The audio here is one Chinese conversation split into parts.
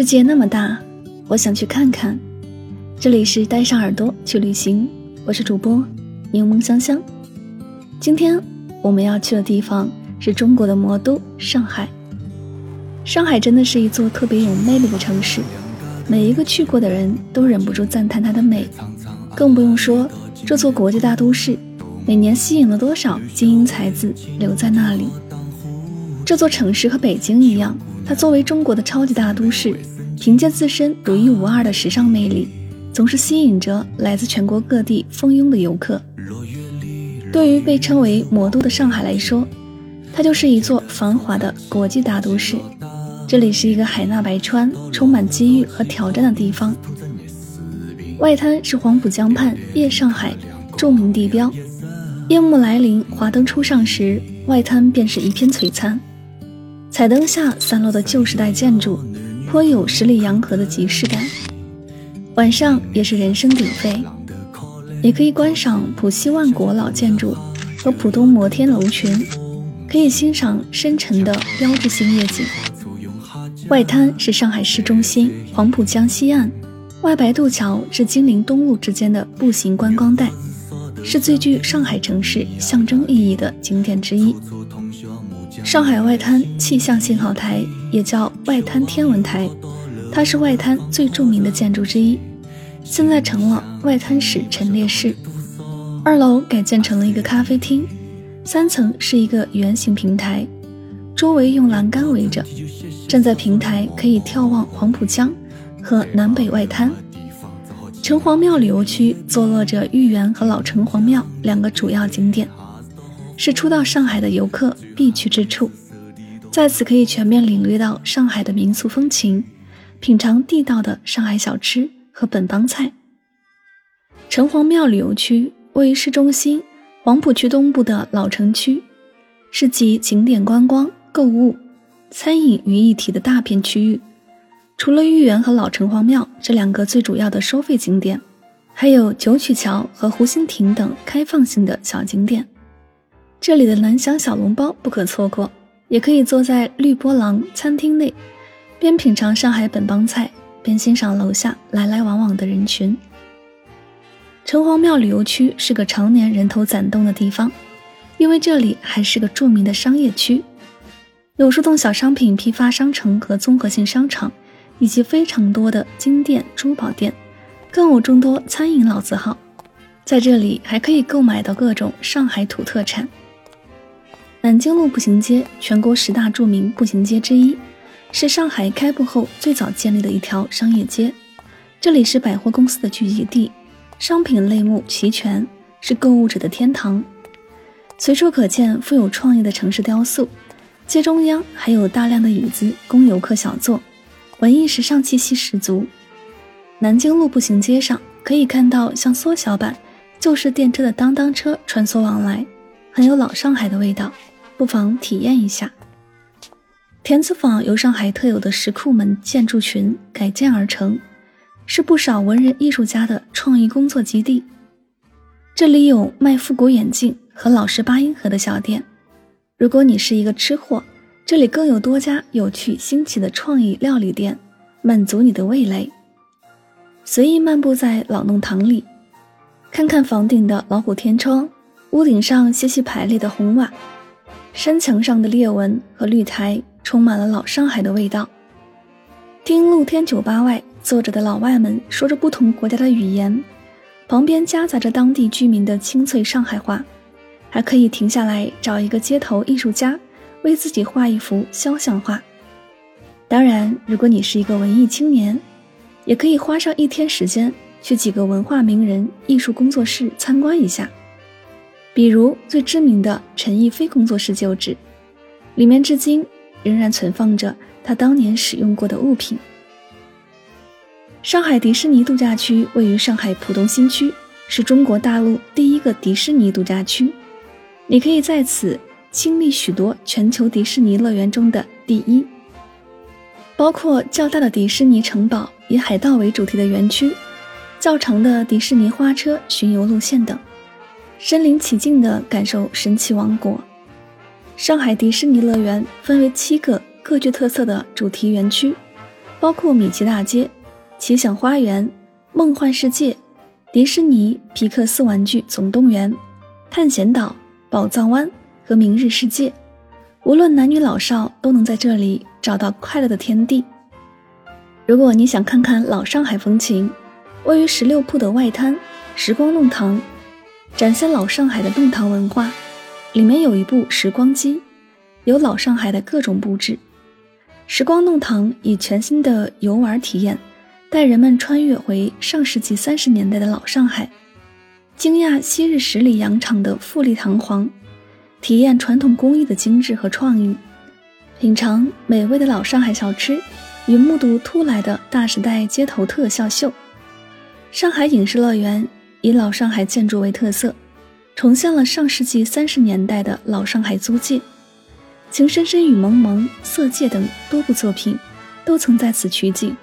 世界那么大，我想去看看。这里是带上耳朵去旅行，我是主播柠檬香香。今天我们要去的地方是中国的魔都上海。上海真的是一座特别有魅力的城市，每一个去过的人都忍不住赞叹它的美。更不用说这座国际大都市，每年吸引了多少精英才子留在那里。这座城市和北京一样。它作为中国的超级大都市，凭借自身独一无二的时尚魅力，总是吸引着来自全国各地蜂拥的游客。对于被称为“魔都”的上海来说，它就是一座繁华的国际大都市。这里是一个海纳百川、充满机遇和挑战的地方。外滩是黄浦江畔夜上海著名地标，夜幕来临、华灯初上时，外滩便是一片璀璨。彩灯下散落的旧时代建筑，颇有十里洋河的即视感。晚上也是人声鼎沸，也可以观赏浦西万国老建筑和浦东摩天楼群，可以欣赏深沉的标志性夜景。外滩是上海市中心黄浦江西岸，外白渡桥至金陵东路之间的步行观光带，是最具上海城市象征意义的景点之一。上海外滩气象信号台也叫外滩天文台，它是外滩最著名的建筑之一，现在成了外滩市陈列室。二楼改建成了一个咖啡厅，三层是一个圆形平台，周围用栏杆围着。站在平台可以眺望黄浦江和南北外滩。城隍庙旅游区坐落着豫园和老城隍庙两个主要景点。是初到上海的游客必去之处，在此可以全面领略到上海的民俗风情，品尝地道的上海小吃和本帮菜。城隍庙旅游区位于市中心黄浦区东部的老城区，是集景点观光、购物、餐饮于一体的大片区域。除了豫园和老城隍庙这两个最主要的收费景点，还有九曲桥和湖心亭等开放性的小景点。这里的南翔小笼包不可错过，也可以坐在绿波廊餐厅内，边品尝上海本帮菜，边欣赏楼下来来往往的人群。城隍庙旅游区是个常年人头攒动的地方，因为这里还是个著名的商业区，有数栋小商品批发商城和综合性商场，以及非常多的金店、珠宝店，更有众多餐饮老字号。在这里还可以购买到各种上海土特产。南京路步行街，全国十大著名步行街之一，是上海开埠后最早建立的一条商业街。这里是百货公司的聚集地，商品类目齐全，是购物者的天堂。随处可见富有创意的城市雕塑，街中央还有大量的椅子供游客小坐，文艺时尚气息十足。南京路步行街上可以看到像缩小版旧式电车的当当车穿梭往来，很有老上海的味道，不妨体验一下。田子坊由上海特有的石库门建筑群改建而成，是不少文人艺术家的创意工作基地。这里有卖复古眼镜和老式八音盒的小店。如果你是一个吃货，这里更有多家有趣新奇的创意料理店，满足你的味蕾。随意漫步在老弄堂里，看看房顶的老虎天窗，屋顶上细细排列的红瓦，山墙上的裂纹和绿苔，充满了老上海的味道。听露天酒吧外坐着的老外们说着不同国家的语言，旁边夹杂着当地居民的清脆上海话。还可以停下来找一个街头艺术家，为自己画一幅肖像画。当然，如果你是一个文艺青年，也可以花上一天时间去几个文化名人艺术工作室参观一下。比如最知名的陈逸飞工作室旧址，里面至今仍然存放着他当年使用过的物品。上海迪士尼度假区位于上海浦东新区，是中国大陆第一个迪士尼度假区。你可以在此经历许多全球迪士尼乐园中的第一，包括较大的迪士尼城堡以海盗为主题的园区，较长的迪士尼花车巡游路线等，身临其境地感受神奇王国。上海迪士尼乐园分为七个各具特色的主题园区，包括米奇大街、奇想花园、梦幻世界、迪士尼皮克斯玩具总动员、探险岛。宝藏湾和明日世界，无论男女老少都能在这里找到快乐的天地。如果你想看看老上海风情，位于十六铺的外滩时光弄堂，展现老上海的弄堂文化。里面有一部时光机，有老上海的各种布置。时光弄堂以全新的游玩体验，带人们穿越回上世纪三十年代的老上海。惊讶昔日十里洋场的富丽堂皇，体验传统工艺的精致和创意，品尝美味的老上海小吃，与目睹突来的大时代街头特效秀。上海影视乐园以老上海建筑为特色，重现了上世纪三十年代的老上海租界，《情深深雨蒙蒙》《色戒》等多部作品都曾在此取景。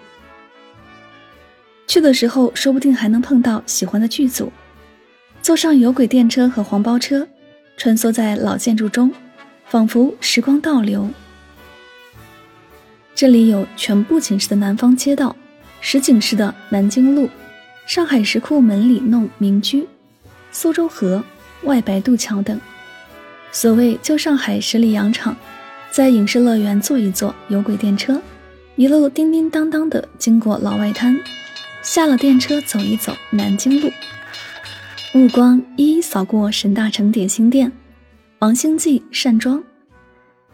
去的时候，说不定还能碰到喜欢的剧组。坐上有轨电车和黄包车，穿梭在老建筑中，仿佛时光倒流。这里有全部景式的南方街道，实景式的南京路，上海石库门里弄民居，苏州河、外白渡桥等。所谓旧上海十里洋场，在影视乐园坐一坐有轨电车，一路叮叮当当的经过老外滩，下了电车走一走南京路。目光一一扫过沈大成点心店、王兴记扇庄、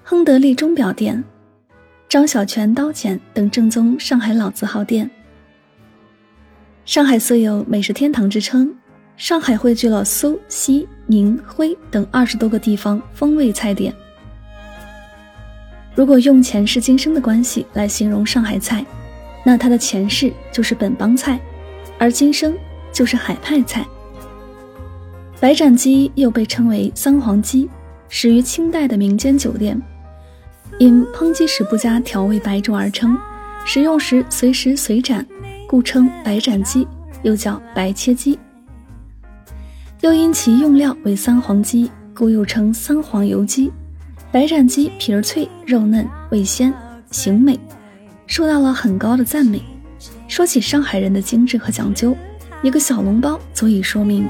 亨得利钟表店、张小泉刀剪等正宗上海老字号店。上海素有美食天堂之称，上海汇聚了苏西宁徽等二十多个地方风味菜点。如果用前世今生的关系来形容上海菜，那它的前世就是本帮菜，而今生就是海派菜。白斩鸡又被称为三黄鸡，始于清代的民间酒店，因烹鸡时不加调味白灼而称，食用时随时随斩，故称白斩鸡，又叫白切鸡。又因其用料为三黄鸡，故又称三黄油鸡。白斩鸡皮儿脆，肉嫩，味鲜，形美，受到了很高的赞美。说起上海人的精致和讲究，一个小笼包足以说明。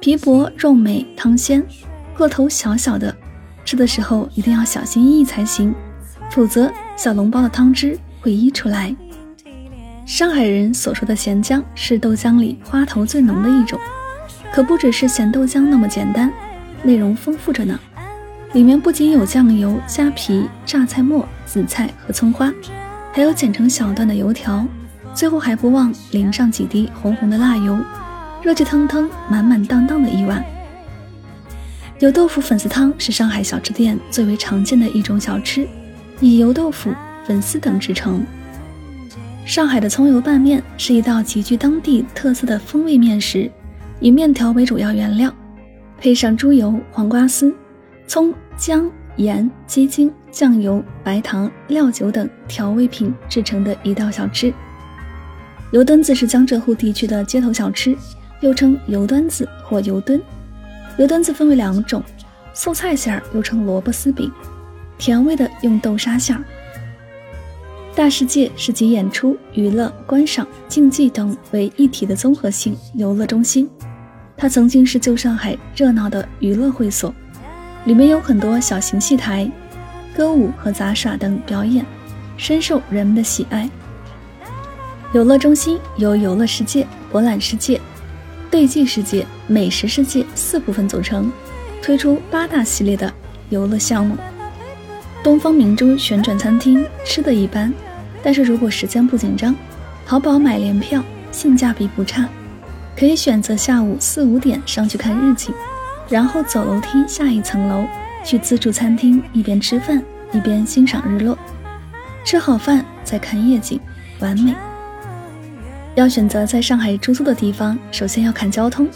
皮薄肉美汤鲜，个头小小的，吃的时候一定要小心翼翼才行，否则小笼包的汤汁会溢出来。上海人所说的咸姜是豆浆里花头最浓的一种，可不只是咸豆浆那么简单，内容丰富着呢。里面不仅有酱油、虾皮、榨菜末、紫菜和葱花，还有剪成小段的油条，最后还不忘淋上几滴红红的辣油。热气腾腾、满满当当的一碗。油豆腐粉丝汤是上海小吃店最为常见的一种小吃，以油豆腐、粉丝等制成。上海的葱油拌面是一道极具当地特色的风味面食，以面条为主要原料，配上猪油、黄瓜丝、葱、姜、盐、鸡精、酱油、白糖、料酒等调味品制成的一道小吃。油墩子是江浙沪地区的街头小吃，又称油墩子或油墩。油墩子分为两种，素菜馅儿又称萝卜丝饼，甜味的用豆沙馅儿。大世界是集演出、娱乐、观赏、竞技等为一体的综合性游乐中心，它曾经是旧上海热闹的娱乐会所，里面有很多小型戏台、歌舞和杂耍等表演，深受人们的喜爱。游乐中心由游乐世界、博览世界。对记世界、美食世界四部分组成，推出八大系列的游乐项目。东方明珠旋转餐厅吃的一般，但是如果时间不紧张，淘宝买联票，性价比不差。可以选择下午四五点上去看日景，然后走楼梯下一层楼去自助餐厅，一边吃饭一边欣赏日落。吃好饭再看夜景，完美。要选择在上海住宿的地方，首先要看交通。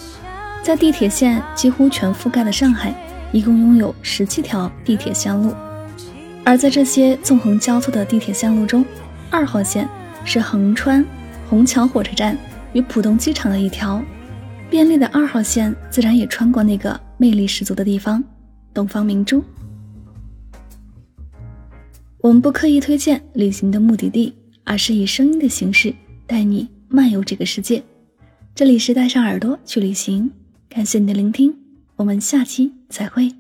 在地铁线几乎全覆盖的上海，一共拥有十七条地铁线路。而在这些纵横交错的地铁线路中，二号线是横穿虹桥火车站与浦东机场的一条便利的二号线，自然也穿过那个魅力十足的地方——东方明珠。我们不刻意推荐旅行的目的地，而是以声音的形式带你。漫游这个世界，这里是带上耳朵去旅行。感谢你的聆听，我们下期再会。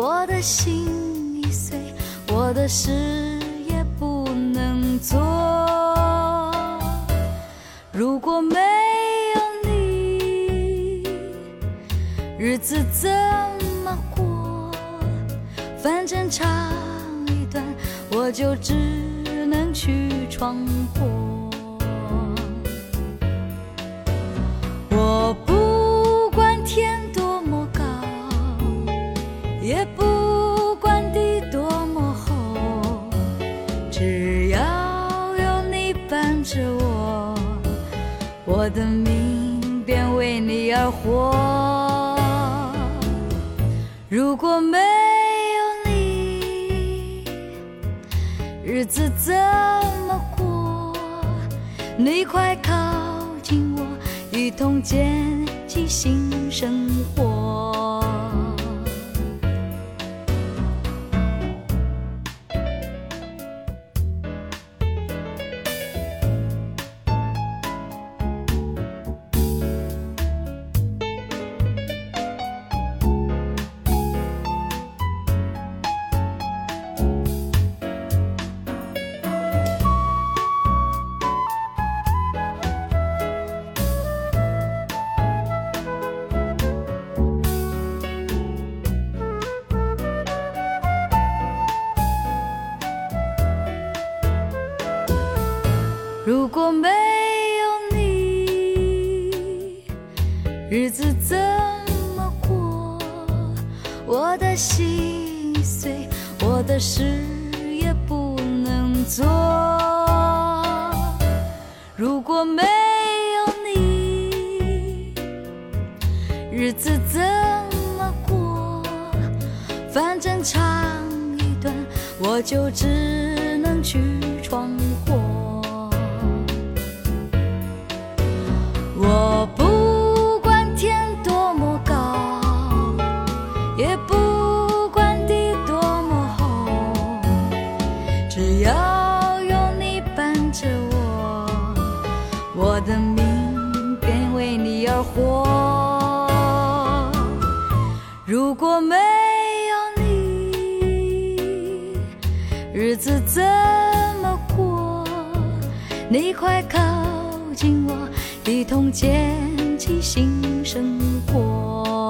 我的心已碎，我的事也不能做。如果没有你，日子怎么过？反正长一段，我就只能去闯祸。也不管地多么厚，只要有你伴着我的命便为你而活。如果没有你，日子怎么过？你快靠近我，一同建起新生活。如果没有你，日子怎么过？我的心碎，我的事也不能做。如果没有你，日子怎么过？反正长一段，我就只能去闯如果没有你，日子怎么过？你快靠近我，一同捡起新生活。